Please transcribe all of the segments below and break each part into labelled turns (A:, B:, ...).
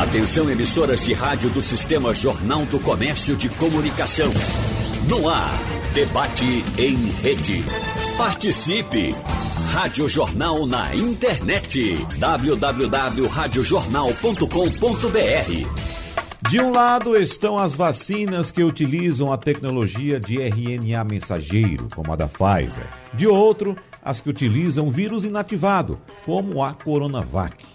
A: Atenção emissoras de rádio do Sistema Jornal do Comércio de Comunicação. No ar, debate em rede. Participe! Rádio Jornal na internet. www.radiojornal.com.br
B: De um lado estão as vacinas que utilizam a tecnologia de RNA mensageiro, como a da Pfizer. De outro, as que utilizam vírus inativado, como a Coronavac.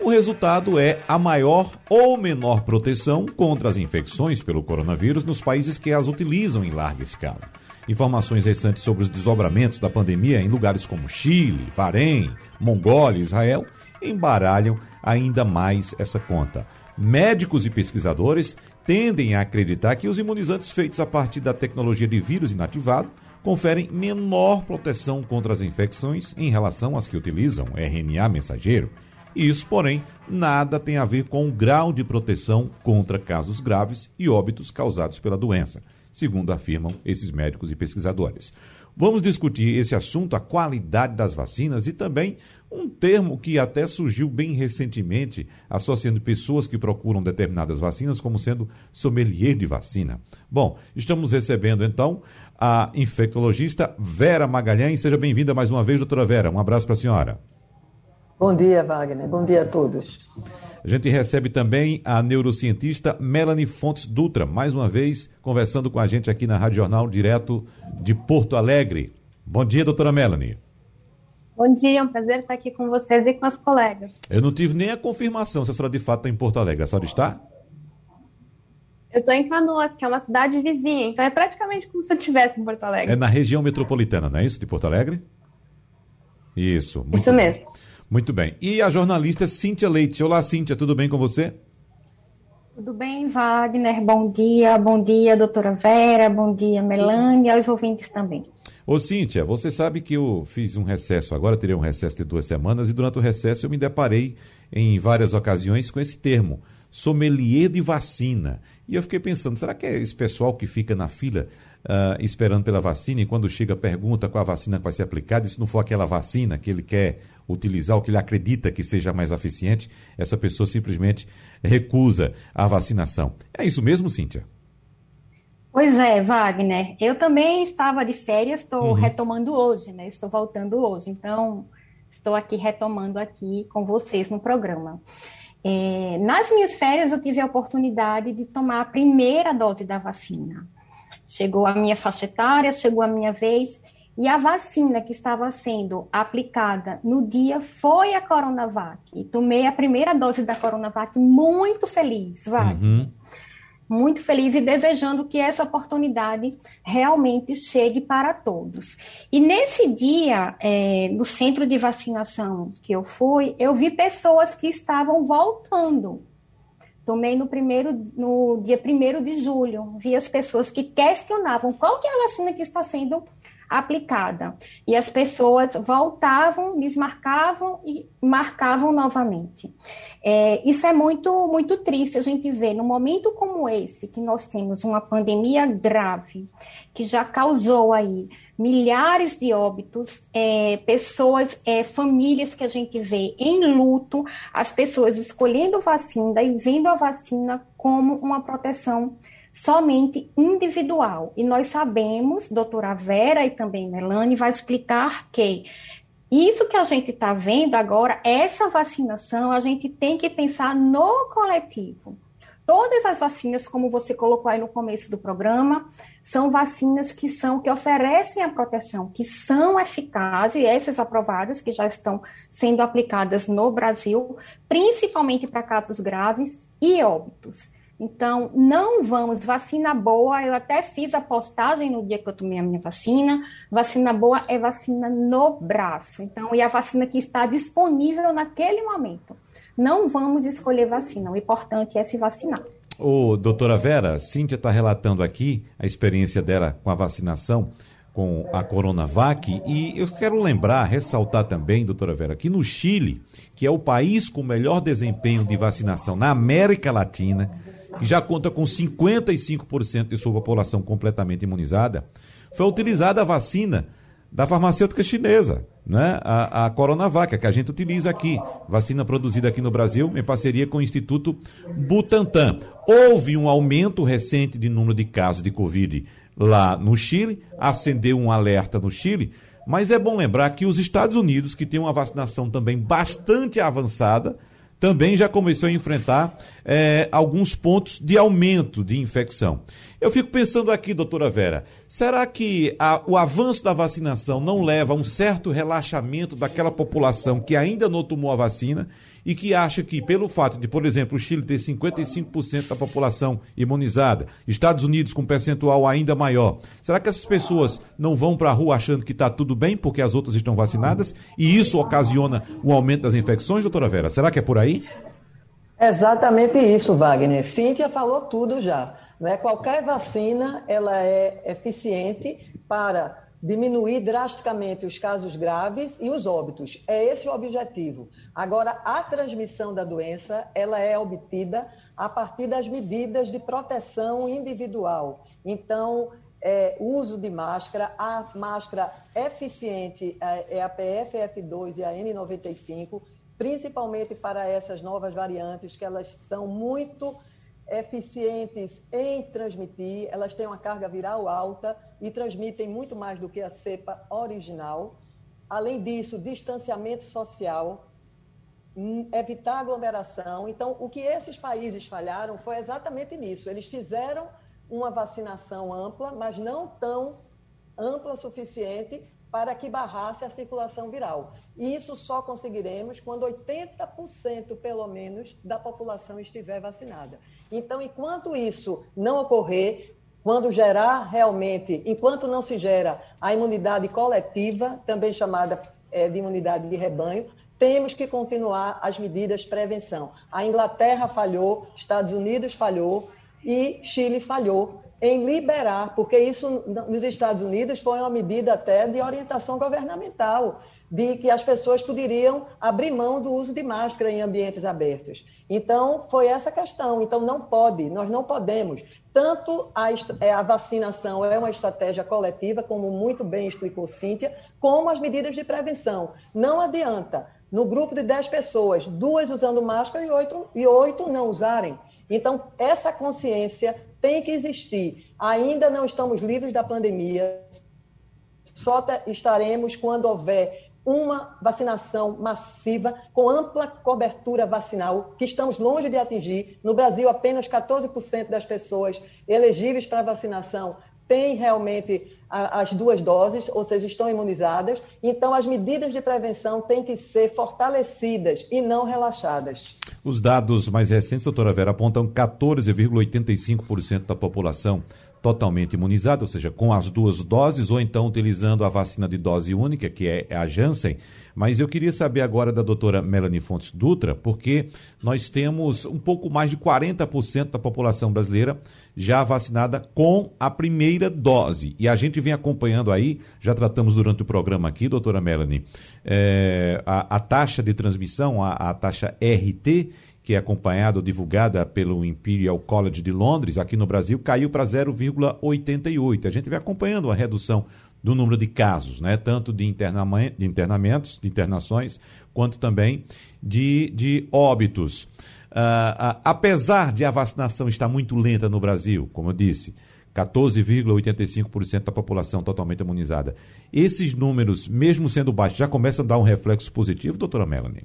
B: O resultado é a maior ou menor proteção contra as infecções pelo coronavírus nos países que as utilizam em larga escala. Informações recentes sobre os desdobramentos da pandemia em lugares como Chile, Bahrein, Mongólia e Israel embaralham ainda mais essa conta. Médicos e pesquisadores tendem a acreditar que os imunizantes feitos a partir da tecnologia de vírus inativado conferem menor proteção contra as infecções em relação às que utilizam RNA mensageiro. Isso, porém, nada tem a ver com o grau de proteção contra casos graves e óbitos causados pela doença, segundo afirmam esses médicos e pesquisadores. Vamos discutir esse assunto, a qualidade das vacinas e também um termo que até surgiu bem recentemente, associando pessoas que procuram determinadas vacinas como sendo sommelier de vacina. Bom, estamos recebendo então a infectologista Vera Magalhães. Seja bem-vinda mais uma vez, doutora Vera. Um abraço para a senhora.
C: Bom dia, Wagner. Bom dia a todos.
B: A gente recebe também a neurocientista Melanie Fontes Dutra, mais uma vez conversando com a gente aqui na Rádio Jornal, direto de Porto Alegre. Bom dia, doutora Melanie.
D: Bom dia, é um prazer estar aqui com vocês e com as colegas.
B: Eu não tive nem a confirmação se a senhora de fato está em Porto Alegre. A senhora está?
D: Eu estou em Canoas, que é uma cidade vizinha, então é praticamente como se eu estivesse em Porto Alegre.
B: É na região metropolitana, não é isso, de Porto Alegre? Isso.
D: Isso
B: bem.
D: mesmo.
B: Muito bem. E a jornalista Cíntia Leite. Olá, Cíntia, tudo bem com você?
E: Tudo bem, Wagner? Bom dia, bom dia, doutora Vera, bom dia, Melania, aos ouvintes também.
B: Ô, Cíntia, você sabe que eu fiz um recesso agora, teria um recesso de duas semanas, e durante o recesso eu me deparei em várias ocasiões com esse termo, sommelier de vacina. E eu fiquei pensando, será que é esse pessoal que fica na fila uh, esperando pela vacina e quando chega pergunta qual a vacina que vai ser aplicada, e se não for aquela vacina que ele quer utilizar, o que ele acredita que seja mais eficiente, essa pessoa simplesmente recusa a vacinação. É isso mesmo, Cíntia?
E: Pois é, Wagner. Eu também estava de férias, estou uhum. retomando hoje, né? Estou voltando hoje, então estou aqui retomando aqui com vocês no programa. É, nas minhas férias eu tive a oportunidade de tomar a primeira dose da vacina. Chegou a minha faixa etária, chegou a minha vez, e a vacina que estava sendo aplicada no dia foi a Coronavac. E tomei a primeira dose da Coronavac muito feliz, vai. Uhum. Muito feliz e desejando que essa oportunidade realmente chegue para todos. E nesse dia, é, no centro de vacinação que eu fui, eu vi pessoas que estavam voltando Tomei no, primeiro, no dia 1 de julho, vi as pessoas que questionavam qual que é a vacina que está sendo aplicada. E as pessoas voltavam, desmarcavam e marcavam novamente. É, isso é muito, muito triste a gente ver num momento como esse, que nós temos uma pandemia grave, que já causou aí milhares de óbitos, é, pessoas, é, famílias que a gente vê em luto, as pessoas escolhendo vacina e vendo a vacina como uma proteção somente individual. E nós sabemos, doutora Vera e também Melanie vai explicar que isso que a gente está vendo agora, essa vacinação, a gente tem que pensar no coletivo. Todas as vacinas, como você colocou aí no começo do programa, são vacinas que são que oferecem a proteção, que são eficazes, essas aprovadas que já estão sendo aplicadas no Brasil, principalmente para casos graves e óbitos. Então, não vamos, vacina boa, eu até fiz a postagem no dia que eu tomei a minha vacina, vacina boa é vacina no braço, então, e a vacina que está disponível naquele momento não vamos escolher vacina. O importante é se vacinar.
B: Ô, doutora Vera, Cíntia está relatando aqui a experiência dela com a vacinação com a Coronavac. E eu quero lembrar, ressaltar também, doutora Vera, que no Chile, que é o país com melhor desempenho de vacinação na América Latina, que já conta com 55% de sua população completamente imunizada, foi utilizada a vacina da farmacêutica chinesa, né? A, a Coronavac, que a gente utiliza aqui, vacina produzida aqui no Brasil em parceria com o Instituto Butantan. Houve um aumento recente de número de casos de Covid lá no Chile, acendeu um alerta no Chile, mas é bom lembrar que os Estados Unidos, que tem uma vacinação também bastante avançada, também já começou a enfrentar é, alguns pontos de aumento de infecção. Eu fico pensando aqui, doutora Vera, será que a, o avanço da vacinação não leva a um certo relaxamento daquela população que ainda não tomou a vacina e que acha que, pelo fato de, por exemplo, o Chile ter 55% da população imunizada, Estados Unidos com percentual ainda maior, será que essas pessoas não vão para a rua achando que está tudo bem porque as outras estão vacinadas e isso ocasiona um aumento das infecções, doutora Vera? Será que é por aí?
C: Exatamente isso, Wagner. Cíntia falou tudo já. Né? Qualquer vacina ela é eficiente para diminuir drasticamente os casos graves e os óbitos. É esse o objetivo. Agora, a transmissão da doença ela é obtida a partir das medidas de proteção individual. Então, é, uso de máscara, a máscara eficiente é, é a PFF2 e a N95, principalmente para essas novas variantes, que elas são muito eficientes em transmitir, elas têm uma carga viral alta e transmitem muito mais do que a cepa original. Além disso, distanciamento social, hum, evitar aglomeração. Então, o que esses países falharam foi exatamente nisso. Eles fizeram uma vacinação ampla, mas não tão ampla o suficiente para que barrasse a circulação viral. E isso só conseguiremos quando 80% pelo menos da população estiver vacinada. Então, enquanto isso não ocorrer, quando gerar realmente, enquanto não se gera a imunidade coletiva, também chamada é, de imunidade de rebanho, temos que continuar as medidas de prevenção. A Inglaterra falhou, Estados Unidos falhou e Chile falhou em liberar, porque isso nos Estados Unidos foi uma medida até de orientação governamental, de que as pessoas poderiam abrir mão do uso de máscara em ambientes abertos. Então, foi essa questão. Então, não pode, nós não podemos. Tanto a, é, a vacinação é uma estratégia coletiva, como muito bem explicou Cíntia, como as medidas de prevenção. Não adianta, no grupo de 10 pessoas, duas usando máscara e oito, e oito não usarem. Então, essa consciência tem que existir. Ainda não estamos livres da pandemia, só estaremos quando houver uma vacinação massiva, com ampla cobertura vacinal, que estamos longe de atingir. No Brasil, apenas 14% das pessoas elegíveis para vacinação têm realmente as duas doses, ou seja, estão imunizadas. Então, as medidas de prevenção têm que ser fortalecidas e não relaxadas.
B: Os dados mais recentes, doutora Vera, apontam 14,85% da população totalmente imunizada, ou seja, com as duas doses, ou então utilizando a vacina de dose única, que é a Janssen. Mas eu queria saber agora da doutora Melanie Fontes Dutra, porque nós temos um pouco mais de 40% da população brasileira já vacinada com a primeira dose. E a gente vem acompanhando aí, já tratamos durante o programa aqui, doutora Melanie, é, a, a, taxa de transmissão, a, a taxa RT, que é acompanhada ou divulgada pelo Imperial College de Londres, aqui no Brasil, caiu para 0,88. A gente vem acompanhando a redução do número de casos, né? tanto de, de internamentos, de internações, quanto também de, de óbitos. Uh, uh, apesar de a vacinação estar muito lenta no Brasil, como eu disse, 14,85% da população totalmente imunizada. Esses números, mesmo sendo baixos, já começam a dar um reflexo positivo, doutora Melanie?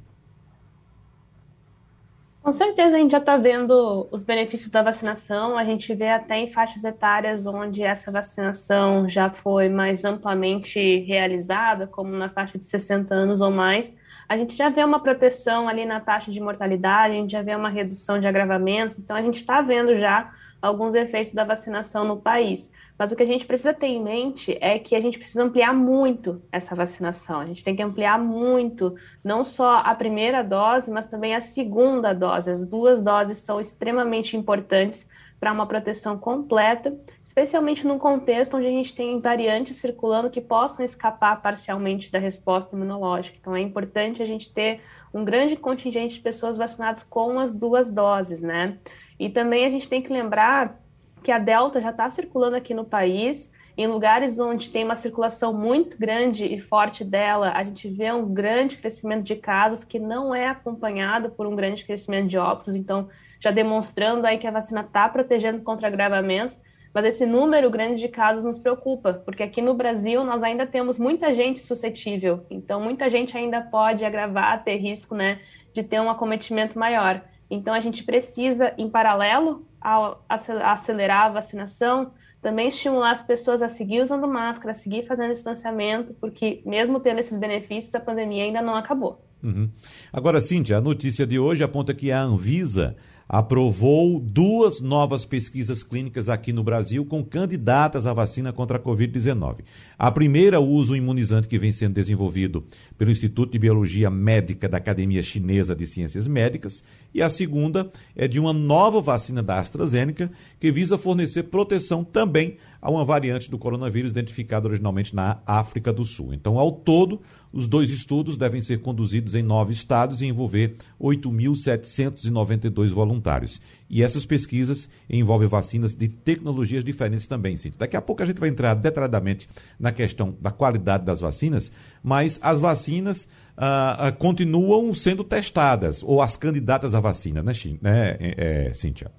D: Com certeza a gente já está vendo os benefícios da vacinação. A gente vê até em faixas etárias onde essa vacinação já foi mais amplamente realizada, como na faixa de 60 anos ou mais. A gente já vê uma proteção ali na taxa de mortalidade, a gente já vê uma redução de agravamentos. Então a gente está vendo já alguns efeitos da vacinação no país. Mas o que a gente precisa ter em mente é que a gente precisa ampliar muito essa vacinação. A gente tem que ampliar muito, não só a primeira dose, mas também a segunda dose. As duas doses são extremamente importantes para uma proteção completa, especialmente num contexto onde a gente tem variantes circulando que possam escapar parcialmente da resposta imunológica. Então é importante a gente ter um grande contingente de pessoas vacinadas com as duas doses, né? E também a gente tem que lembrar que a Delta já está circulando aqui no país Em lugares onde tem uma circulação muito grande e forte dela, a gente vê um grande crescimento de casos que não é acompanhado por um grande crescimento de óbitos. Então, já demonstrando aí que a vacina está protegendo contra agravamentos, mas esse número grande de casos nos preocupa, porque aqui no Brasil nós ainda temos muita gente suscetível, então muita gente ainda pode agravar, ter risco né, de ter um acometimento maior. Então a gente precisa, em paralelo ao acelerar a vacinação, também estimular as pessoas a seguir usando máscara, a seguir fazendo distanciamento, porque mesmo tendo esses benefícios, a pandemia ainda não acabou.
B: Uhum. Agora, Cíntia, a notícia de hoje aponta que a Anvisa aprovou duas novas pesquisas clínicas aqui no Brasil com candidatas à vacina contra a Covid-19. A primeira, o uso imunizante que vem sendo desenvolvido pelo Instituto de Biologia Médica da Academia Chinesa de Ciências Médicas, e a segunda é de uma nova vacina da AstraZeneca que visa fornecer proteção também a uma variante do coronavírus identificada originalmente na África do Sul. Então, ao todo, os dois estudos devem ser conduzidos em nove estados e envolver 8.792 voluntários. E essas pesquisas envolvem vacinas de tecnologias diferentes também, sim. Daqui a pouco a gente vai entrar detalhadamente na questão da qualidade das vacinas, mas as vacinas ah, ah, continuam sendo testadas, ou as candidatas à vacina, né, né é, é, Cíntia?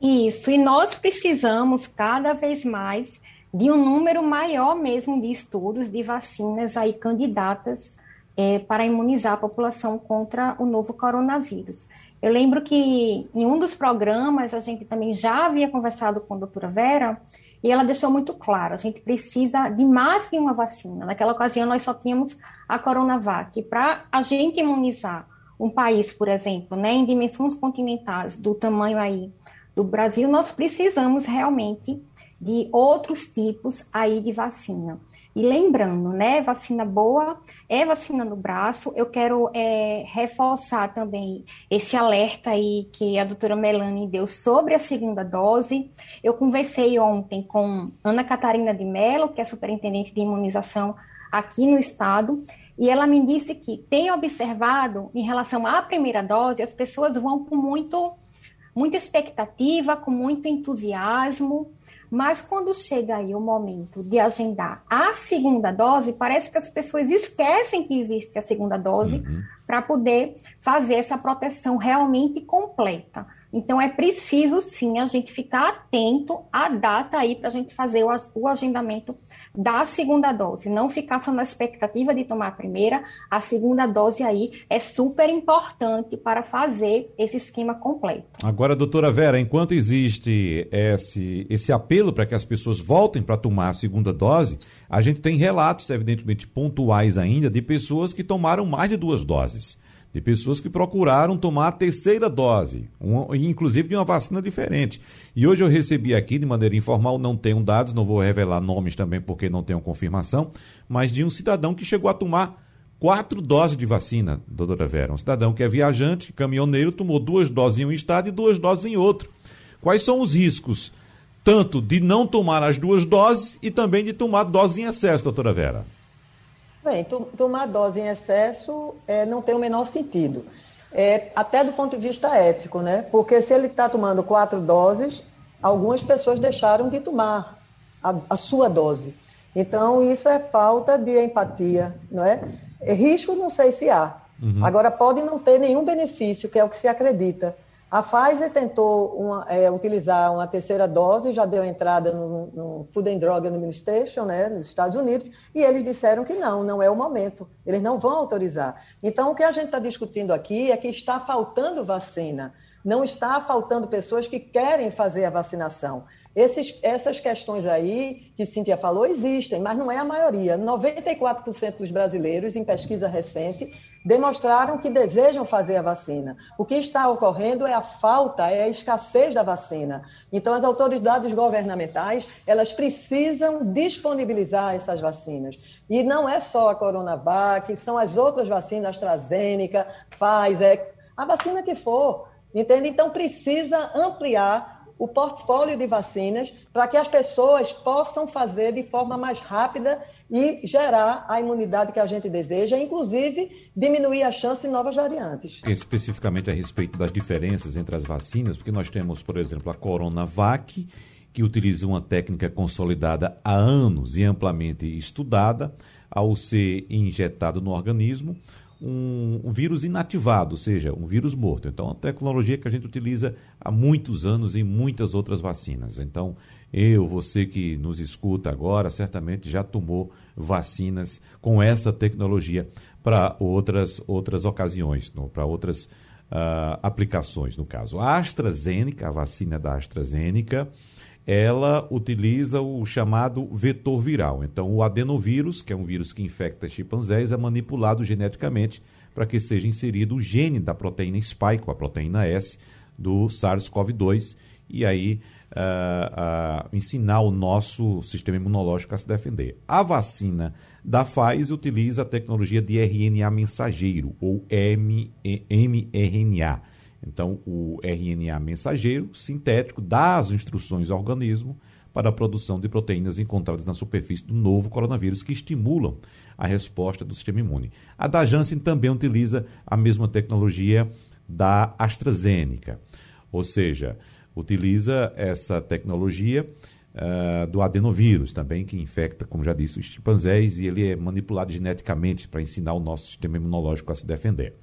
E: Isso, e nós precisamos cada vez mais de um número maior mesmo de estudos de vacinas aí candidatas é, para imunizar a população contra o novo coronavírus. Eu lembro que em um dos programas a gente também já havia conversado com a doutora Vera e ela deixou muito claro, a gente precisa de mais de uma vacina. Naquela ocasião nós só tínhamos a Coronavac. Para a gente imunizar um país, por exemplo, né, em dimensões continentais do tamanho aí do Brasil, nós precisamos realmente de outros tipos aí de vacina. E lembrando, né, vacina boa é vacina no braço. Eu quero é, reforçar também esse alerta aí que a doutora Melanie deu sobre a segunda dose. Eu conversei ontem com Ana Catarina de Mello, que é superintendente de imunização aqui no estado, e ela me disse que tem observado em relação à primeira dose, as pessoas vão com muito muita expectativa, com muito entusiasmo, mas quando chega aí o momento de agendar a segunda dose, parece que as pessoas esquecem que existe a segunda dose uhum. para poder fazer essa proteção realmente completa. Então é preciso sim a gente ficar atento à data aí para a gente fazer o, agendamento da segunda dose, não ficar só na expectativa de tomar a primeira, a segunda dose aí é super importante para fazer esse esquema completo.
B: Agora, doutora Vera, enquanto existe esse, esse apelo para que as pessoas voltem para tomar a segunda dose, a gente tem relatos, evidentemente pontuais ainda, de pessoas que tomaram mais de duas doses de pessoas que procuraram tomar a terceira dose, um, inclusive de uma vacina diferente. E hoje eu recebi aqui, de maneira informal, não tenho dados, não vou revelar nomes também porque não tenho confirmação, mas de um cidadão que chegou a tomar quatro doses de vacina, doutora Vera. Um cidadão que é viajante, caminhoneiro, tomou duas doses em um estado e duas doses em outro. Quais são os riscos? Tanto de não tomar as duas doses e também de tomar dose em excesso, doutora Vera.
C: Bem, tomar dose em excesso é, não tem o menor sentido. É, até do ponto de vista ético, né? Porque se ele está tomando quatro doses, algumas pessoas deixaram de tomar a, a, sua dose. Então, isso é falta de empatia, não é? é risco, não sei se há. Uhum. Agora, pode não ter nenhum benefício, que é o que se acredita. A Pfizer tentou uma, é, utilizar uma terceira dose, já deu entrada no, no Food and Drug Administration, né, nos Estados Unidos, e eles disseram que não, não é o momento, eles não vão autorizar. Então, o que a gente está discutindo aqui é que está faltando vacina, não está faltando pessoas que querem fazer a vacinação. Esses, essas questões aí que Cíntia falou existem, mas não é a maioria. 94% dos brasileiros, em pesquisa recente, demonstraram que desejam fazer a vacina. O que está ocorrendo é a falta, é a escassez da vacina. Então, as autoridades governamentais, elas precisam disponibilizar essas vacinas. E não é só a Coronavac, são as outras vacinas, AstraZeneca, Pfizer, a vacina que for, entende? Então, precisa ampliar o portfólio de vacinas para que as pessoas possam fazer de forma mais rápida e gerar a imunidade que a gente deseja, inclusive diminuir a chance de novas variantes.
B: Especificamente a respeito das diferenças entre as vacinas, porque nós temos, por exemplo, a Coronavac que utiliza uma técnica consolidada há anos e amplamente estudada, ao ser injetado no organismo um, um, vírus inativado, ou seja, um vírus morto. Então, é uma tecnologia que a gente utiliza há muitos anos em muitas outras vacinas. Então, eu, você que nos escuta agora, certamente já tomou vacinas com essa tecnologia para outras, outras ocasiões, para outras uh, aplicações, no caso. A AstraZeneca, a vacina da AstraZeneca, ela utiliza o chamado vetor viral. Então, o adenovírus, que é um vírus que infecta chimpanzés, é manipulado geneticamente para que seja inserido o gene da proteína spike, a proteína S, do SARS-CoV-2, e aí uh, uh, ensinar o nosso sistema imunológico a se defender. A vacina da Pfizer utiliza a tecnologia de RNA mensageiro, ou mRNA. Então, o RNA mensageiro sintético dá as instruções ao organismo para a produção de proteínas encontradas na superfície do novo coronavírus que estimulam a resposta do sistema imune. A da Janssen também utiliza a mesma tecnologia da AstraZeneca, ou seja, utiliza essa tecnologia uh, do adenovírus também, que infecta, como já disse, os chimpanzés e ele é manipulado geneticamente para ensinar o nosso sistema imunológico a se defender.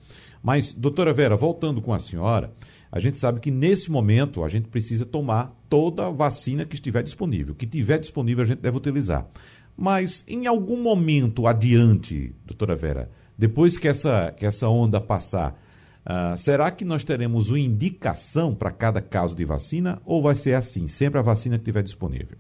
B: Mas, doutora Vera, voltando com a senhora, a gente sabe que nesse momento a gente precisa tomar toda a vacina que estiver disponível. Que tiver disponível a gente deve utilizar. Mas em algum momento adiante, doutora Vera, depois que essa, que essa onda passar, uh, será que nós teremos uma indicação para cada caso de vacina ou vai ser assim, sempre a vacina que estiver disponível?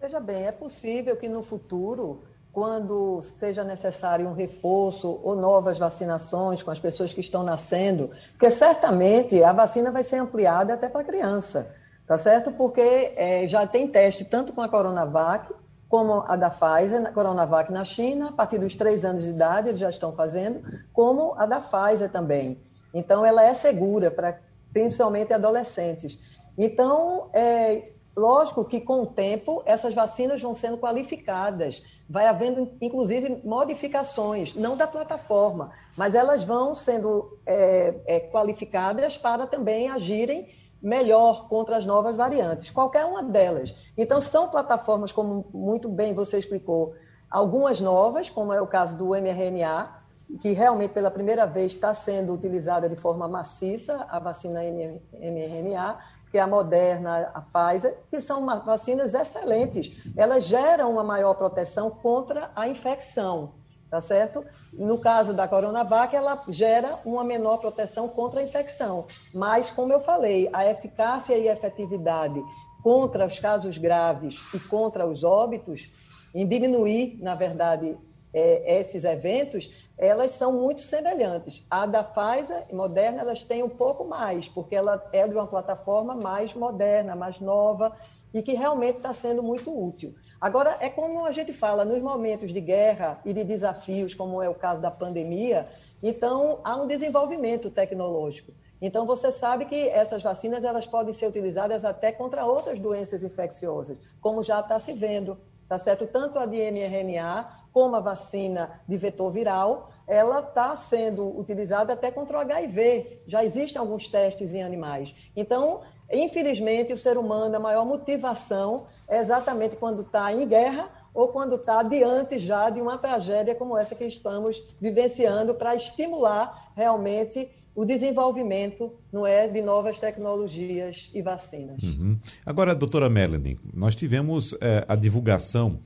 C: Veja bem, é possível que no futuro quando seja necessário um reforço ou novas vacinações com as pessoas que estão nascendo, porque certamente a vacina vai ser ampliada até para criança, tá certo? Porque é, já tem teste tanto com a Coronavac como a da Pfizer, a Coronavac na China, a partir dos três anos de idade eles já estão fazendo, como a da Pfizer também. Então, ela é segura para principalmente adolescentes. Então, é, lógico que com o tempo essas vacinas vão sendo qualificadas vai havendo, inclusive, modificações, não da plataforma, mas elas vão sendo é, é, qualificadas para também agirem melhor contra as novas variantes, qualquer uma delas. Então, são plataformas, como muito bem você explicou, algumas novas, como é o caso do mRNA, que realmente pela primeira vez está sendo utilizada de forma maciça, a vacina mRNA, que é a Moderna, a Pfizer, que são vacinas excelentes. Elas geram uma maior proteção contra a infecção, tá certo? No caso da Coronavac, ela gera uma menor proteção contra a infecção. Mas, como eu falei, a eficácia e efetividade contra os casos graves e contra os óbitos, em diminuir, na verdade, é, esses eventos, elas são muito semelhantes. A da Pfizer e Moderna, elas têm um pouco mais, porque ela é de uma plataforma mais moderna, mais nova, e que realmente está sendo muito útil. Agora, é como a gente fala, nos momentos de guerra e de desafios, como é o caso da pandemia, então há um desenvolvimento tecnológico. Então, você sabe que essas vacinas elas podem ser utilizadas até contra outras doenças infecciosas, como já está se vendo, tá certo? Tanto a de mRNA como a vacina de vetor viral, ela está sendo utilizada até contra o HIV. Já existem alguns testes em animais. Então, infelizmente, o ser humano, a maior motivação é exatamente quando está em guerra ou quando está diante já de uma tragédia como essa que estamos vivenciando para estimular realmente o desenvolvimento não é de novas tecnologias e vacinas.
B: Uhum. Agora, doutora Melanie, nós tivemos é, a divulgação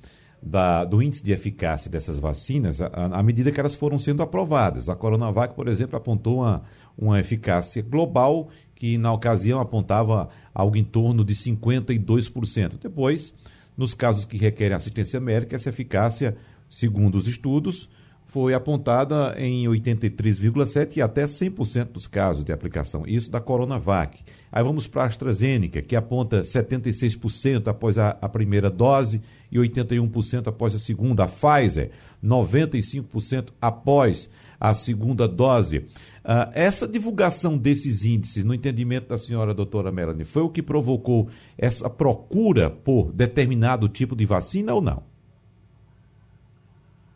B: da, do índice de eficácia dessas vacinas à medida que elas foram sendo aprovadas. A Coronavac, por exemplo, apontou uma, uma eficácia global que, na ocasião, apontava algo em torno de 52%. Depois, nos casos que requerem assistência médica, essa eficácia, segundo os estudos, foi apontada em 83,7% e até 100% dos casos de aplicação. Isso da Coronavac. Aí vamos para a AstraZeneca, que aponta 76% após a, a, primeira dose e 81% após a segunda. A Pfizer, 95% após a segunda dose. Uh, essa divulgação desses índices, no entendimento da senhora doutora Melanie, foi o que provocou essa procura por determinado tipo de vacina ou não?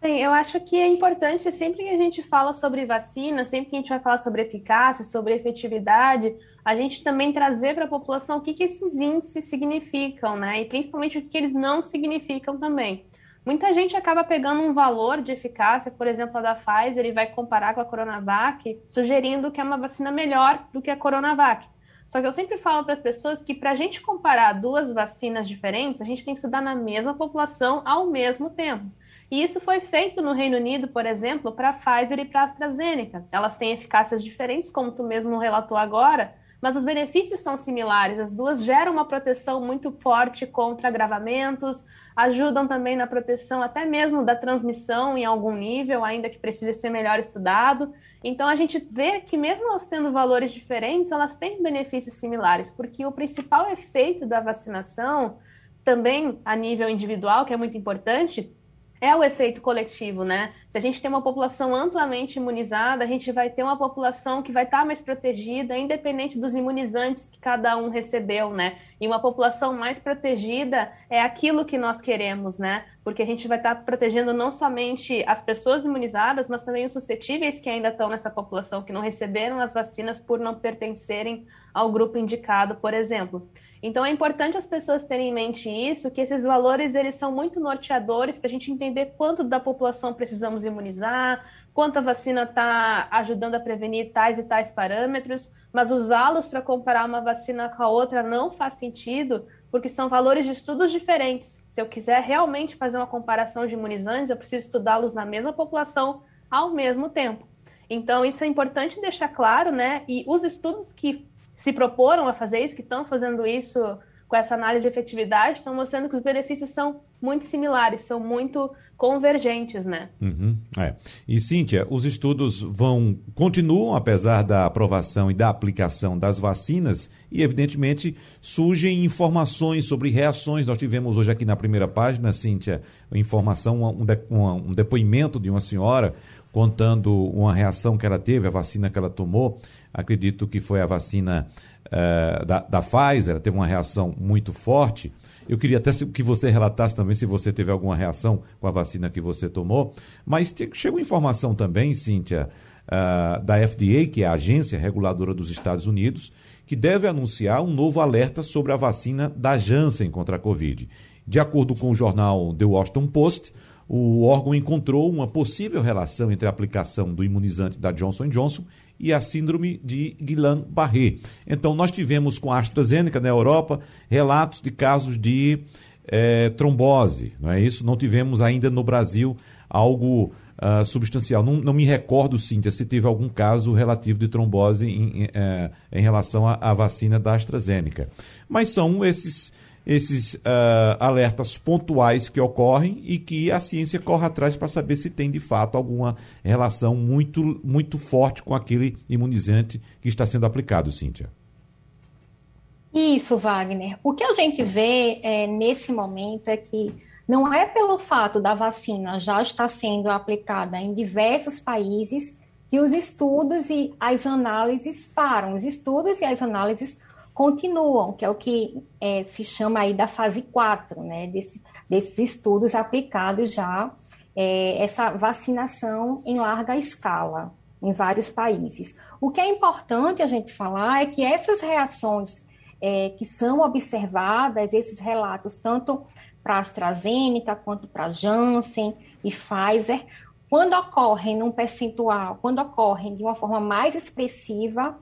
D: Bem, eu acho que é importante, sempre que a gente fala sobre vacina, sempre que a gente vai falar sobre eficácia, sobre efetividade, a gente também trazer para a população o que, que esses índices significam, né? E principalmente o que eles não significam também. Muita gente acaba pegando um valor de eficácia, por exemplo, a da Pfizer, e vai comparar com a Coronavac, sugerindo que é uma vacina melhor do que a Coronavac. Só que eu sempre falo para as pessoas que para a gente comparar duas vacinas diferentes, a gente tem que estudar na mesma população ao mesmo tempo. E isso foi feito no Reino Unido, por exemplo, para a Pfizer e para a AstraZeneca. Elas têm eficácias diferentes, como tu mesmo relatou agora, mas os benefícios são similares. As duas geram uma proteção muito forte contra agravamentos, ajudam também na proteção até mesmo da transmissão em algum nível, ainda que precise ser melhor estudado. Então a gente vê que mesmo elas tendo valores diferentes, elas têm benefícios similares, porque o principal efeito da vacinação, também a nível individual, que é muito importante, é o efeito coletivo, né? Se a gente tem uma população amplamente imunizada, a gente vai ter uma população que vai estar mais protegida, independente dos imunizantes que cada um recebeu, né? E uma população mais protegida é aquilo que nós queremos, né? Porque a gente vai estar protegendo não somente as pessoas imunizadas, mas também os suscetíveis que ainda estão nessa população, que não receberam as vacinas por não pertencerem ao grupo indicado, por exemplo. Então é importante as pessoas terem em mente isso, que esses valores eles são muito norteadores para a gente entender quanto da população precisamos imunizar, quanto a vacina está ajudando a prevenir tais e tais parâmetros, mas usá-los para comparar uma vacina com a outra não faz sentido, porque são valores de estudos diferentes. Se eu quiser realmente fazer uma comparação de imunizantes, eu preciso estudá-los na mesma população ao mesmo tempo. Então, isso é importante deixar claro, né? E os estudos que se proporam a fazer isso, que estão fazendo isso com essa análise de efetividade, estão mostrando que os benefícios são muito similares, são muito convergentes, né?
B: Uhum, é. E Cíntia, os estudos vão continuam apesar da aprovação e da aplicação das vacinas e evidentemente surgem informações sobre reações. Nós tivemos hoje aqui na primeira página, Cíntia, informação um, de, um, um depoimento de uma senhora contando uma reação que ela teve, a vacina que ela tomou acredito que foi a vacina uh, da, da Pfizer, teve uma reação muito forte. Eu queria até que você relatasse também se você teve alguma reação com a vacina que você tomou. Mas chegou informação também, Cíntia, uh, da FDA, que é a agência reguladora dos Estados Unidos, que deve anunciar um novo alerta sobre a vacina da Janssen contra a Covid. De acordo com o jornal The Washington Post, o órgão encontrou uma possível relação entre a aplicação do imunizante da Johnson Johnson e a síndrome de Guillain-Barré. Então, nós tivemos com a AstraZeneca na Europa relatos de casos de é, trombose, não é isso? Não tivemos ainda no Brasil algo uh, substancial. Não, não, me recordo, Cíntia, se teve algum caso relativo de trombose em, em, é, em relação à vacina da AstraZeneca. Mas são esses esses uh, alertas pontuais que ocorrem e que a ciência corre atrás para saber se tem de fato alguma relação muito, muito forte com aquele imunizante que está sendo aplicado, Cíntia.
E: Isso, Wagner. O que a gente vê é, nesse momento é que não é pelo fato da vacina já estar sendo aplicada em diversos países que os estudos e as análises param. Os estudos e as análises continuam, que é o que é, se chama aí da fase 4, né, desse, desses estudos aplicados já, é, essa vacinação em larga escala em vários países. O que é importante a gente falar é que essas reações é, que são observadas, esses relatos, tanto para AstraZeneca quanto para Janssen e Pfizer, quando ocorrem num percentual, quando ocorrem de uma forma mais expressiva,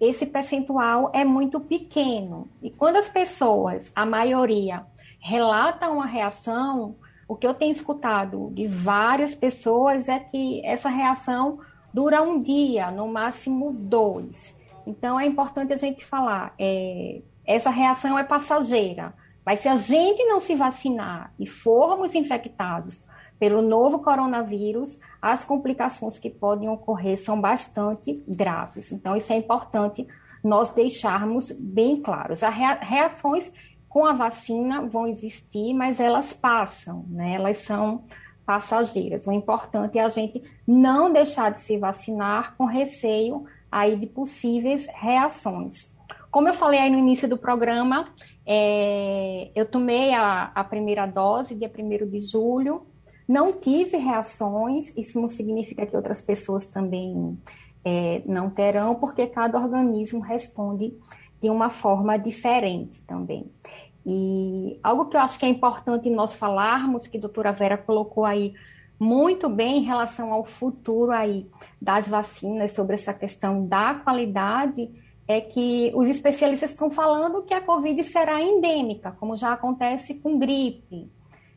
E: esse percentual é muito pequeno. E quando as pessoas, a maioria, relatam uma reação, o que eu tenho escutado de várias pessoas é que essa reação dura um dia, no máximo dois. Então é importante a gente falar, é, essa reação é passageira. Mas se a gente não se vacinar e formos infectados pelo novo coronavírus, as complicações que podem ocorrer são bastante graves. Então, isso é importante nós deixarmos bem claros. As reações com a vacina vão existir, mas elas passam, né? Elas são passageiras. O importante é a gente não deixar de se vacinar com receio aí de possíveis reações. Como eu falei aí no início do programa, é, eu tomei a, a primeira dose dia 1 de julho, não tive reações, isso não significa que outras pessoas também é, não terão, porque cada organismo responde de uma forma diferente também. E algo que eu acho que é importante nós falarmos, que a doutora Vera colocou aí muito bem em relação ao futuro aí das vacinas, sobre essa questão da qualidade, é que os especialistas estão falando que a Covid será endêmica, como já acontece com gripe.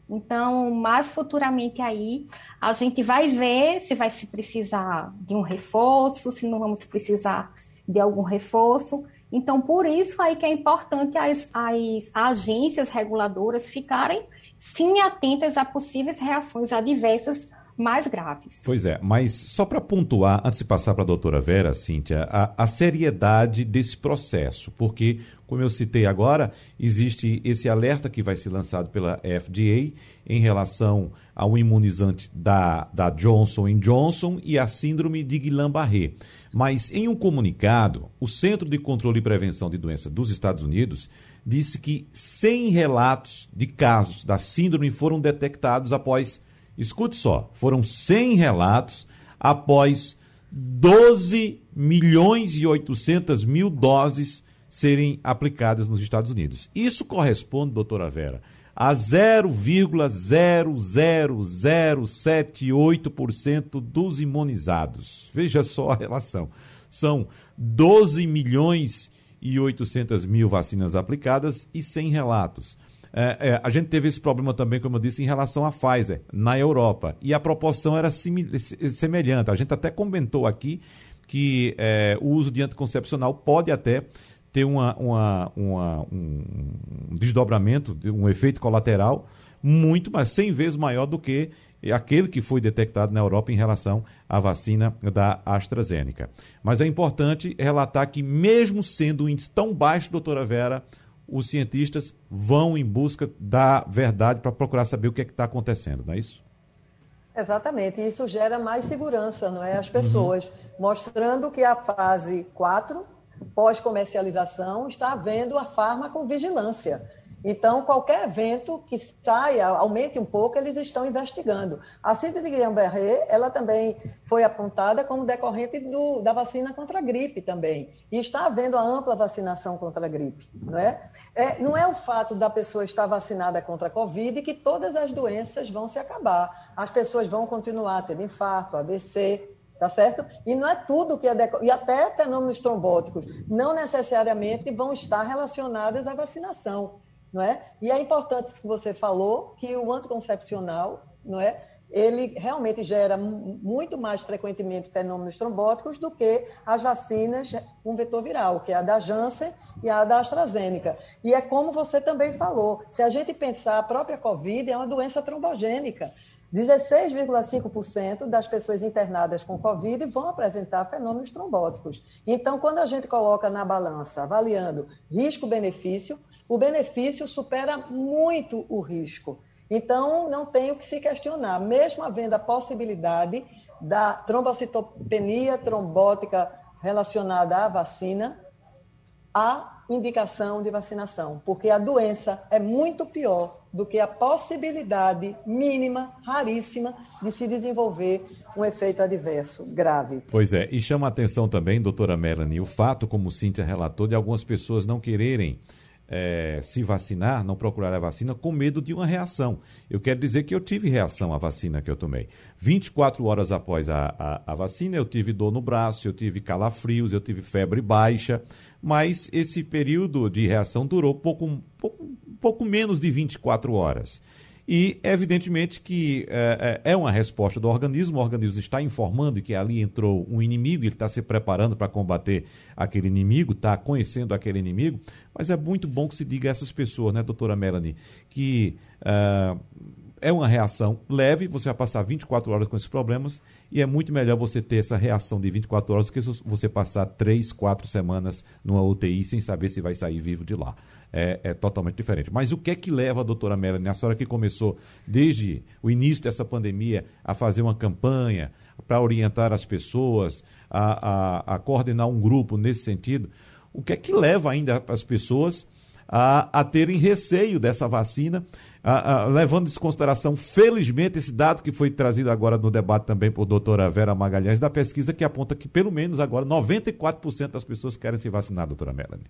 E: Então, mais futuramente aí, a gente vai ver se vai se precisar de um reforço, se não vamos precisar de algum reforço. Então, por isso aí que é importante as, as agências reguladoras ficarem sim atentas a possíveis reações adversas mais graves.
B: Pois é, mas só para pontuar, antes de passar para a doutora Vera, Cíntia, a, a, seriedade desse processo, porque, como eu citei agora, existe esse alerta que vai ser lançado pela FDA em relação ao imunizante da, da Johnson Johnson e a síndrome de Guillain-Barré. Mas, em um comunicado, o Centro de Controle e Prevenção de Doenças dos Estados Unidos disse que 100 relatos de casos da síndrome foram detectados após Escute só, foram 100 relatos após 12 milhões e 800 mil doses serem aplicadas nos Estados Unidos. Isso corresponde, doutora Vera, a 0,00078% dos imunizados. Veja só a relação. São 12 milhões e 800 mil vacinas aplicadas e 100 relatos. É, é, a gente teve esse problema também, como eu disse, em relação à Pfizer na Europa. E a proporção era semelhante. A gente até comentou aqui que é, o uso de anticoncepcional pode até ter uma, uma, uma, um desdobramento, um efeito colateral muito, mas 100 vezes maior do que aquele que foi detectado na Europa em relação à vacina da AstraZeneca. Mas é importante relatar que, mesmo sendo um índice tão baixo, doutora Vera, os cientistas vão em busca da verdade para procurar saber o que é está acontecendo, não é isso?
C: Exatamente, isso gera mais segurança, não é? As pessoas, uhum. mostrando que a fase 4, pós-comercialização, está havendo a farmacovigilância. Então, qualquer evento que saia, aumente um pouco, eles estão investigando. A síndrome de Guillain-Barré, ela também foi apontada como decorrente do, da vacina contra a gripe também. E está havendo a ampla vacinação contra a gripe, não é? é? Não é o fato da pessoa estar vacinada contra a Covid que todas as doenças vão se acabar. As pessoas vão continuar tendo infarto, AVC, tá certo? E não é tudo que é deco... e até fenômenos trombóticos não necessariamente vão estar relacionados à vacinação não é? E é importante isso que você falou, que o anticoncepcional, não é? Ele realmente gera muito mais frequentemente fenômenos trombóticos do que as vacinas com vetor viral, que é a da Janssen e a da AstraZeneca. E é como você também falou, se a gente pensar, a própria Covid é uma doença trombogênica. 16,5% das pessoas internadas com Covid vão apresentar fenômenos trombóticos. Então, quando a gente coloca na balança, avaliando risco-benefício, o benefício supera muito o risco. Então, não tem o que se questionar, mesmo havendo a possibilidade da trombocitopenia trombótica relacionada à vacina, há indicação de vacinação, porque a doença é muito pior do que a possibilidade mínima, raríssima, de se desenvolver um efeito adverso grave.
B: Pois é, e chama a atenção também, doutora Melanie, o fato, como Cíntia relatou, de algumas pessoas não quererem é, se vacinar, não procurar a vacina, com medo de uma reação. Eu quero dizer que eu tive reação à vacina que eu tomei. 24 horas após a, a, a vacina, eu tive dor no braço, eu tive calafrios, eu tive febre baixa, mas esse período de reação durou pouco, pouco, pouco menos de 24 horas. E, evidentemente, que é, é, uma resposta do organismo, o organismo está informando que ali entrou um inimigo, ele está se preparando para combater aquele inimigo, está conhecendo aquele inimigo, mas é muito bom que se diga a essas pessoas, né, doutora Melanie, que uh, é uma reação leve, você vai passar 24 horas com esses problemas e é muito melhor você ter essa reação de 24 horas do que você passar 3, 4 semanas numa UTI sem saber se vai sair vivo de lá. É, é totalmente diferente. Mas o que é que leva a doutora Melanie, a senhora que começou desde o início dessa pandemia a fazer uma campanha para orientar as pessoas, a, a, a coordenar um grupo nesse sentido, o que é que leva ainda as pessoas a, a terem receio dessa vacina, a, a, levando em consideração, felizmente, esse dado que foi trazido agora no debate também por doutora Vera Magalhães, da pesquisa que aponta que, pelo menos agora, 94% das pessoas querem se vacinar, doutora Melanie.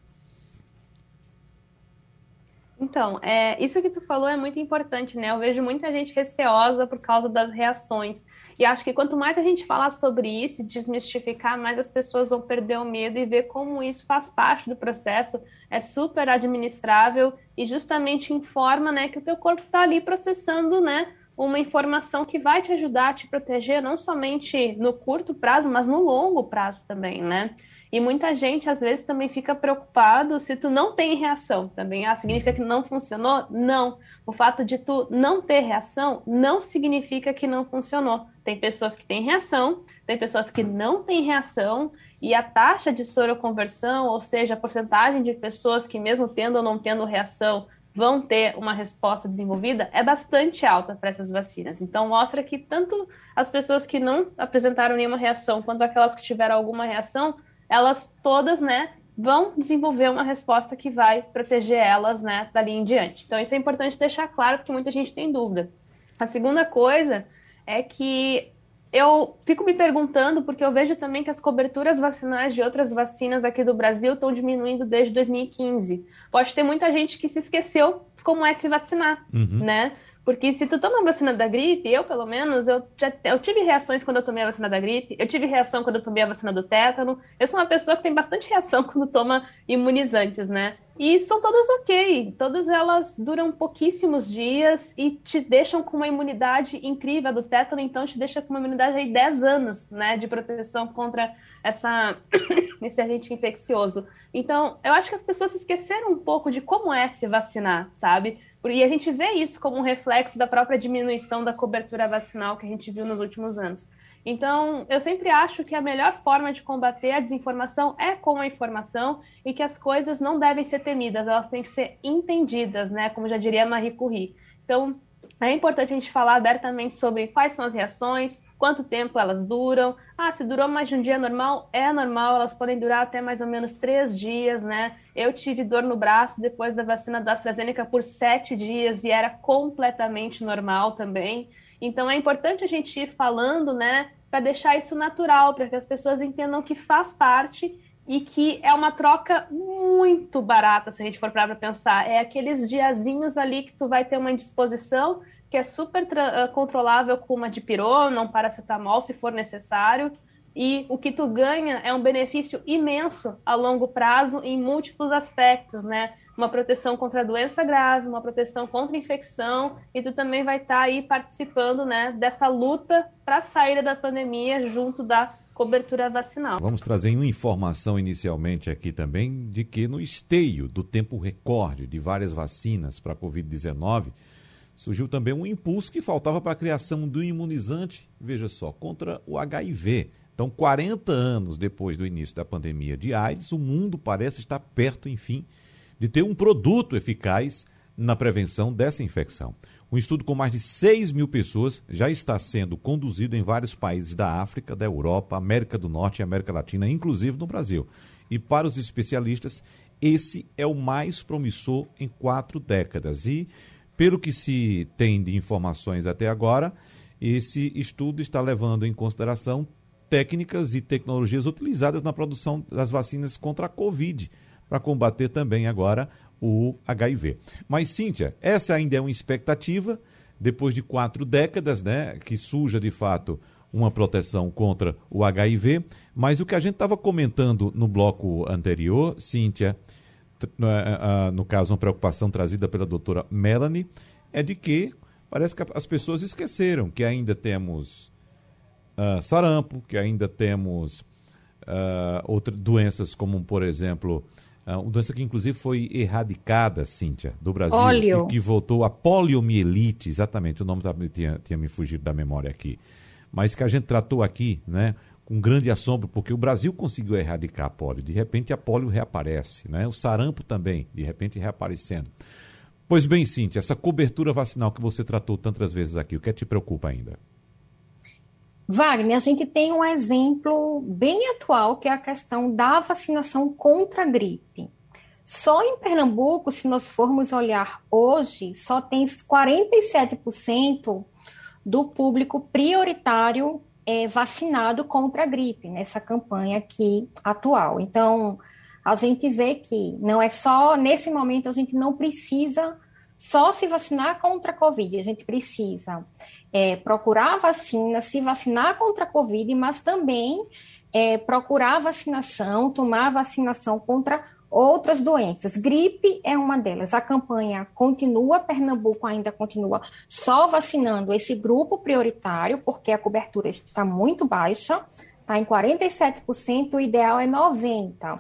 D: Então, é, isso que tu falou é muito importante, né? Eu vejo muita gente receosa por causa das reações. E acho que quanto mais a gente falar sobre isso e desmistificar, mais as pessoas vão perder o medo e ver como isso faz parte do processo, é super administrável e justamente informa, né, que o teu corpo está ali processando, né, uma informação que vai te ajudar a te proteger não somente no curto prazo, mas no longo prazo também, né? E muita gente, às vezes, também fica preocupado se tu não tem reação também. Ah, significa que não funcionou? Não. O fato de tu não ter reação não significa que não funcionou. Tem pessoas que têm reação, tem pessoas que não têm reação, e a taxa de soroconversão, ou seja, a porcentagem de pessoas que, mesmo tendo ou não tendo reação, vão ter uma resposta desenvolvida, é bastante alta para essas vacinas. Então, mostra que tanto as pessoas que não apresentaram nenhuma reação, quanto aquelas que tiveram alguma reação, elas todas, né, vão desenvolver uma resposta que vai proteger elas, né, dali em diante. Então, isso é importante deixar claro, porque muita gente tem dúvida. A segunda coisa é que eu fico me perguntando, porque eu vejo também que as coberturas vacinais de outras vacinas aqui do Brasil estão diminuindo desde 2015. Pode ter muita gente que se esqueceu como é se vacinar, uhum. né? Porque se tu toma a vacina da gripe, eu pelo menos, eu, já, eu tive reações quando eu tomei a vacina da gripe, eu tive reação quando eu tomei a vacina do tétano. Eu sou uma pessoa que tem bastante reação quando toma imunizantes, né? E são todas ok, todas elas duram pouquíssimos dias e te deixam com uma imunidade incrível. A do tétano, então, te deixa com uma imunidade aí 10 anos, né, de proteção contra essa, esse agente infeccioso. Então, eu acho que as pessoas se esqueceram um pouco de como é se vacinar, sabe? E a gente vê isso como um reflexo da própria diminuição da cobertura vacinal que a gente viu nos últimos anos. Então, eu sempre acho que a melhor forma de combater a desinformação é com a informação e que as coisas não devem ser temidas, elas têm que ser entendidas, né? Como já diria Marie Curie. Então, é importante a gente falar abertamente sobre quais são as reações, quanto tempo elas duram. Ah, se durou mais de um dia normal, é normal, elas podem durar até mais ou menos três dias, né? Eu tive dor no braço depois da vacina da AstraZeneca por sete dias e era completamente normal também. Então é importante a gente ir falando, né, para deixar isso natural, para que as pessoas entendam que faz parte e que é uma troca muito barata, se a gente for para pensar. É aqueles diazinhos ali que tu vai ter uma indisposição que é super uh, controlável com uma dipirona, um paracetamol, se for necessário, e o que tu ganha é um benefício imenso a longo prazo em múltiplos aspectos, né? Uma proteção contra doença grave, uma proteção contra infecção, e tu também vai estar tá aí participando, né, dessa luta para a saída da pandemia junto da cobertura vacinal.
B: Vamos trazer uma informação inicialmente aqui também de que no esteio do tempo recorde de várias vacinas para a Covid-19, surgiu também um impulso que faltava para a criação do imunizante, veja só, contra o HIV. Então, 40 anos depois do início da pandemia de AIDS, o mundo parece estar perto, enfim, de ter um produto eficaz na prevenção dessa infecção. Um estudo com mais de 6 mil pessoas já está sendo conduzido em vários países da África, da Europa, América do Norte e América Latina, inclusive no Brasil. E para os especialistas, esse é o mais promissor em quatro décadas. E pelo que se tem de informações até agora, esse estudo está levando em consideração técnicas e tecnologias utilizadas na produção das vacinas contra a Covid, para combater também agora o HIV. Mas, Cíntia, essa ainda é uma expectativa, depois de quatro décadas, né, que surja de fato uma proteção contra o HIV. Mas o que a gente estava comentando no bloco anterior, Cíntia, no caso, uma preocupação trazida pela doutora Melanie, é de que parece que as pessoas esqueceram que ainda temos uh, sarampo, que ainda temos uh, outras doenças, como, por exemplo, uh, uma doença que inclusive foi erradicada, Cíntia, do Brasil,
E: Óleo.
B: e que voltou a poliomielite, exatamente, o nome tinha, tinha me fugido da memória aqui, mas que a gente tratou aqui, né, com grande assombro, porque o Brasil conseguiu erradicar a polio. De repente a polio reaparece, né? O sarampo também, de repente reaparecendo. Pois bem, Cintia, essa cobertura vacinal que você tratou tantas vezes aqui, o que é te preocupa ainda?
E: Wagner, a gente tem um exemplo bem atual, que é a questão da vacinação contra a gripe. Só em Pernambuco, se nós formos olhar hoje, só tem 47% do público prioritário é, vacinado contra a gripe nessa campanha aqui atual. Então, a gente vê que não é só nesse momento a gente não precisa só se vacinar contra a Covid, a gente precisa é, procurar vacina, se vacinar contra a Covid, mas também é, procurar vacinação, tomar vacinação contra outras doenças. Gripe é uma delas. A campanha continua, Pernambuco ainda continua só vacinando esse grupo prioritário, porque a cobertura está muito baixa, está em 47%, o ideal é 90%.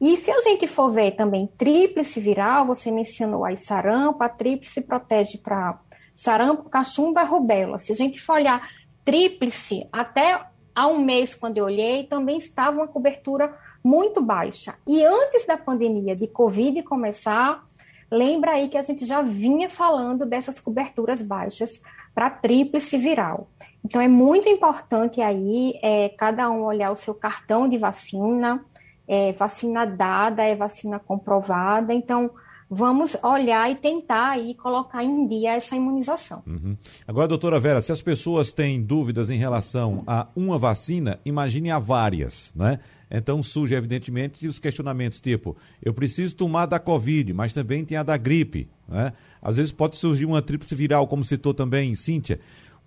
E: E se a gente for ver também tríplice viral, você mencionou aí sarampo, a tríplice protege para sarampo, cachumba rubéola. Se a gente for olhar tríplice, até há um mês, quando eu olhei, também estava uma cobertura muito baixa. E antes da pandemia de Covid começar, lembra aí que a gente já vinha falando dessas coberturas baixas para tríplice viral. Então é muito importante aí é, cada um olhar o seu cartão de vacina, é vacina dada, é vacina comprovada. Então, vamos olhar e tentar aí colocar em dia essa imunização.
B: Uhum. Agora, doutora Vera, se as pessoas têm dúvidas em relação a uma vacina, imagine a várias, né? Então surge, evidentemente, os questionamentos tipo, eu preciso tomar da Covid, mas também tem a da gripe, né? Às vezes pode surgir uma tríplice viral, como citou também Cíntia.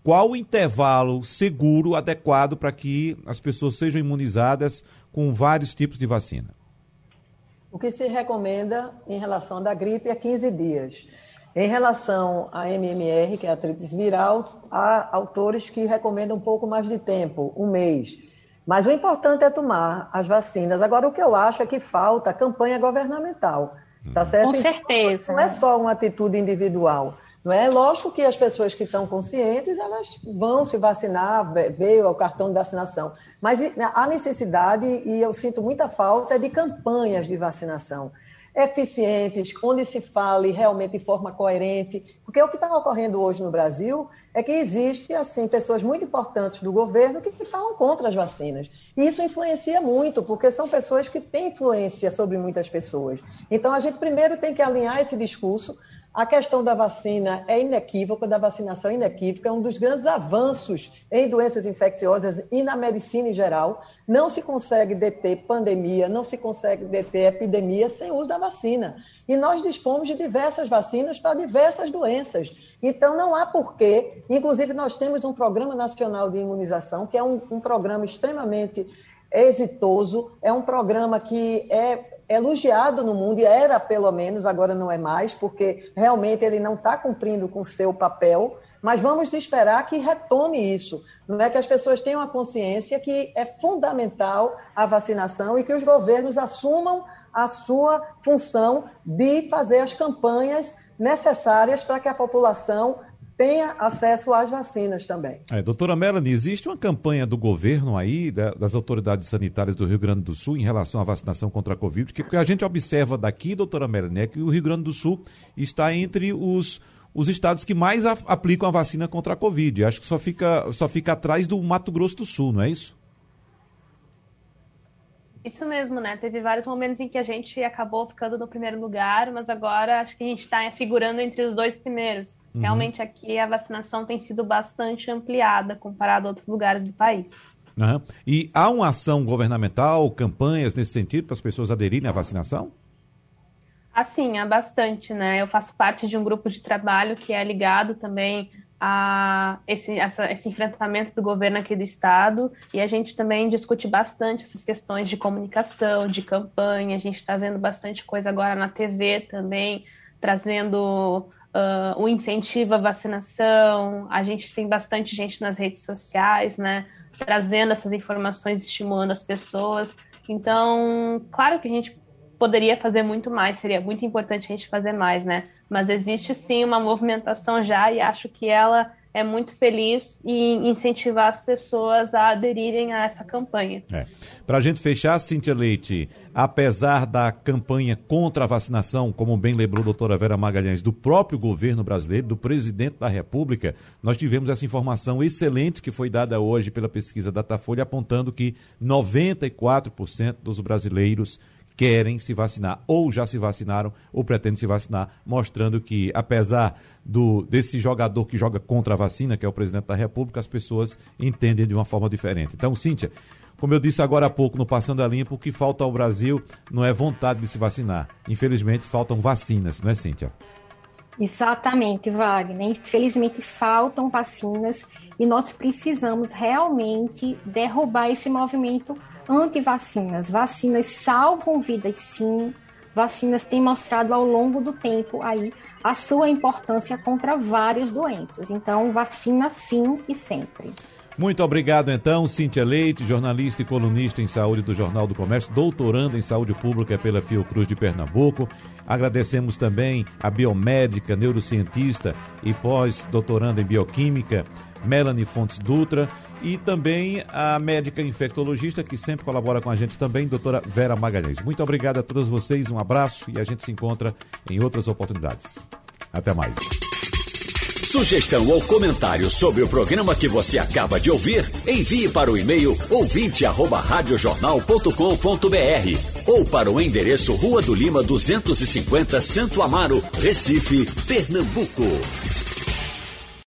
B: Qual o intervalo seguro, adequado para que as pessoas sejam imunizadas com vários tipos de vacina?
C: O que se recomenda em relação da gripe é 15 dias. Em relação à MMR, que é a tríplice viral, há autores que recomendam um pouco mais de tempo, um mês. Mas o importante é tomar as vacinas. Agora, o que eu acho é que falta campanha governamental. Tá uhum. certo?
E: Com certeza.
C: Não é só uma atitude individual. Não é lógico que as pessoas que estão conscientes elas vão se vacinar, veio o cartão de vacinação, mas a necessidade e eu sinto muita falta de campanhas de vacinação eficientes, onde se fale realmente de forma coerente, porque o que está ocorrendo hoje no Brasil é que existe assim pessoas muito importantes do governo que falam contra as vacinas. E isso influencia muito, porque são pessoas que têm influência sobre muitas pessoas. Então a gente primeiro tem que alinhar esse discurso a questão da vacina é inequívoca, da vacinação é inequívoca, é um dos grandes avanços em doenças infecciosas e na medicina em geral. Não se consegue deter pandemia, não se consegue deter epidemia sem uso da vacina. E nós dispomos de diversas vacinas para diversas doenças. Então, não há porquê. Inclusive, nós temos um Programa Nacional de Imunização, que é um, um programa extremamente exitoso, é um programa que é elogiado no mundo, e era pelo menos, agora não é mais, porque realmente ele não está cumprindo com seu papel, mas vamos esperar que retome isso. Não é que as pessoas tenham a consciência que é fundamental a vacinação e que os governos assumam a sua função de fazer as campanhas necessárias para que a população tenha acesso às vacinas também.
B: É, doutora Melanie, existe uma campanha do governo aí, das autoridades sanitárias do Rio Grande do Sul, em relação à vacinação contra a Covid? Porque o que a gente observa daqui, doutora Melanie, é que o Rio Grande do Sul está entre os, os estados que mais a, aplicam a vacina contra a Covid. Acho que só fica, só fica atrás do Mato Grosso do Sul, não é isso?
D: Isso mesmo, né? Teve vários momentos em que a gente acabou ficando no primeiro lugar, mas agora acho que a gente está figurando entre os dois primeiros. Uhum. Realmente aqui a vacinação tem sido bastante ampliada comparado a outros lugares do país.
B: Uhum. E há uma ação governamental, campanhas nesse sentido para as pessoas aderirem à vacinação?
D: Assim, há bastante, né? Eu faço parte de um grupo de trabalho que é ligado também a esse, essa, esse enfrentamento do governo aqui do estado e a gente também discute bastante essas questões de comunicação, de campanha. A gente está vendo bastante coisa agora na TV também, trazendo uh, o incentivo à vacinação, a gente tem bastante gente nas redes sociais, né, trazendo essas informações, estimulando as pessoas. Então, claro que a gente poderia fazer muito mais, seria muito importante a gente fazer mais, né? Mas existe sim uma movimentação já e acho que ela é muito feliz em incentivar as pessoas a aderirem a essa campanha.
B: É. Para a gente fechar, Cíntia Leite, apesar da campanha contra a vacinação, como bem lembrou a doutora Vera Magalhães, do próprio governo brasileiro, do presidente da República, nós tivemos essa informação excelente que foi dada hoje pela pesquisa Datafolha, apontando que 94% dos brasileiros querem se vacinar, ou já se vacinaram, ou pretendem se vacinar, mostrando que, apesar do desse jogador que joga contra a vacina, que é o presidente da República, as pessoas entendem de uma forma diferente. Então, Cíntia, como eu disse agora há pouco no Passando a Limpo, o que falta ao Brasil não é vontade de se vacinar. Infelizmente, faltam vacinas, não é, Cíntia?
E: Exatamente, Wagner. Infelizmente faltam vacinas e nós precisamos realmente derrubar esse movimento anti-vacinas. Vacinas salvam vidas, sim. Vacinas têm mostrado ao longo do tempo aí a sua importância contra várias doenças. Então, vacina sim e sempre.
B: Muito obrigado, então, Cíntia Leite, jornalista e colunista em saúde do Jornal do Comércio, doutorando em saúde pública pela Fiocruz de Pernambuco. Agradecemos também a biomédica, neurocientista e pós-doutoranda em bioquímica, Melanie Fontes Dutra, e também a médica infectologista que sempre colabora com a gente também, doutora Vera Magalhães. Muito obrigado a todos vocês, um abraço e a gente se encontra em outras oportunidades. Até mais.
A: Sugestão ou comentário sobre o programa que você acaba de ouvir, envie para o e-mail ouvinte@radiojornal.com.br ou para o endereço Rua do Lima 250, Santo Amaro, Recife, Pernambuco.